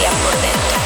vacía por dentro.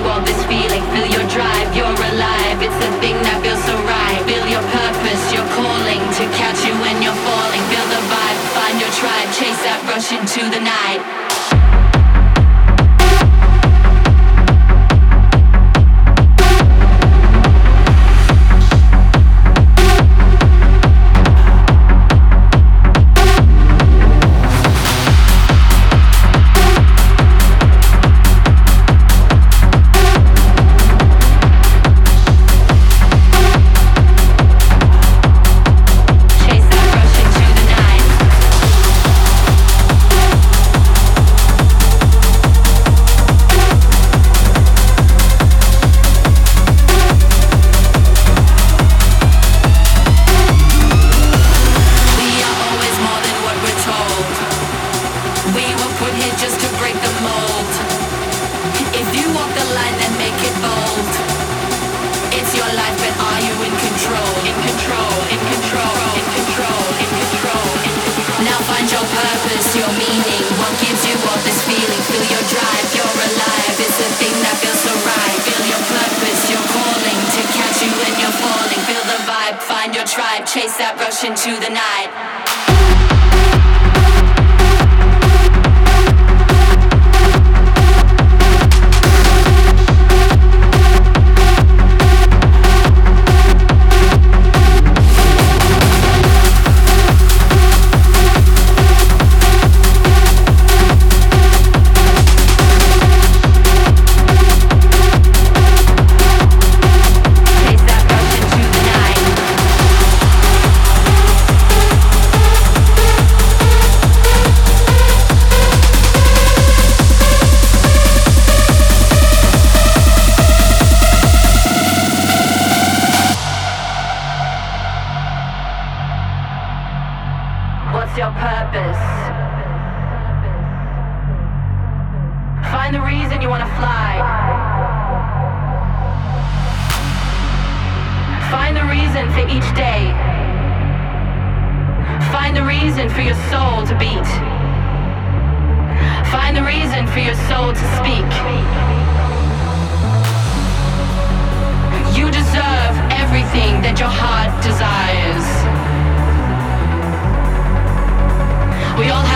involved in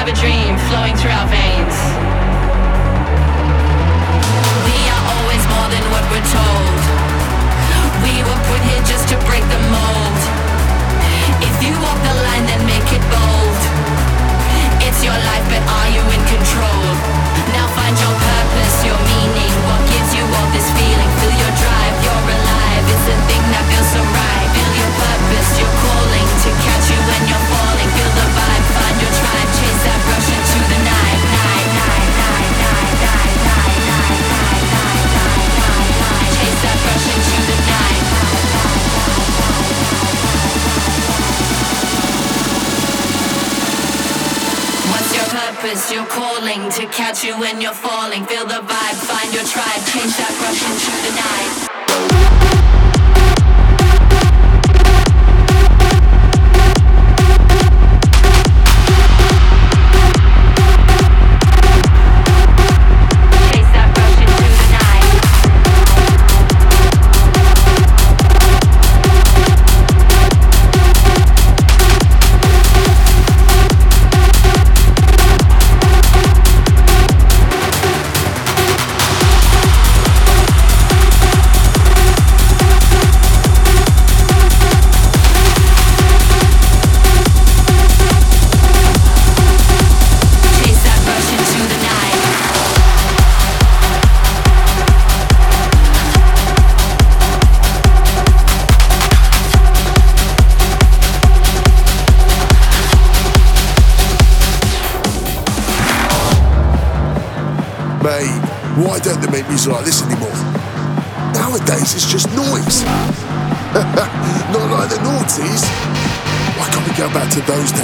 have a dream flowing through our veins. We are always more than what we're told. We were put here just to break the mold. If you walk the line, then make it bold. It's your life, but are you in control? Now find your purpose, your meaning. What gives you all this feeling? Feel your drive, you're alive. It's the thing that feels so right. Like those days,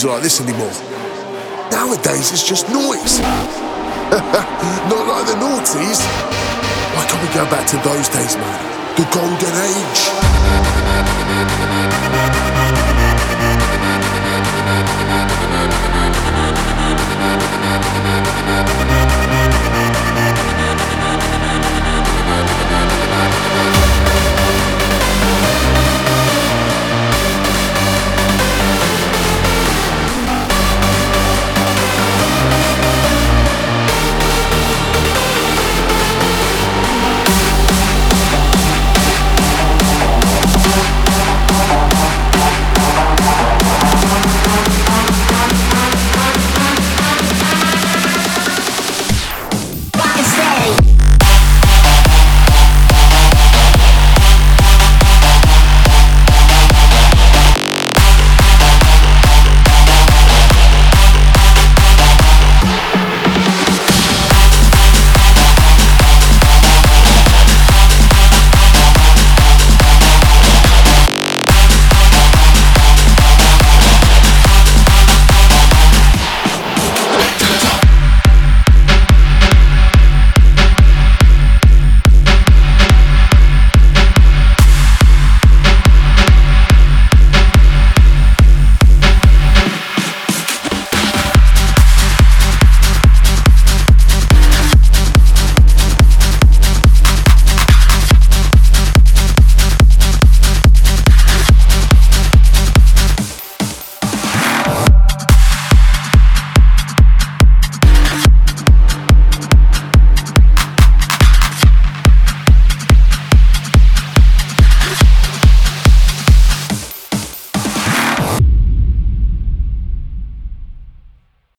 music like this anymore. Nowadays it's just noise. Not like the noughties. Why can't we go back to those days, man? The golden age.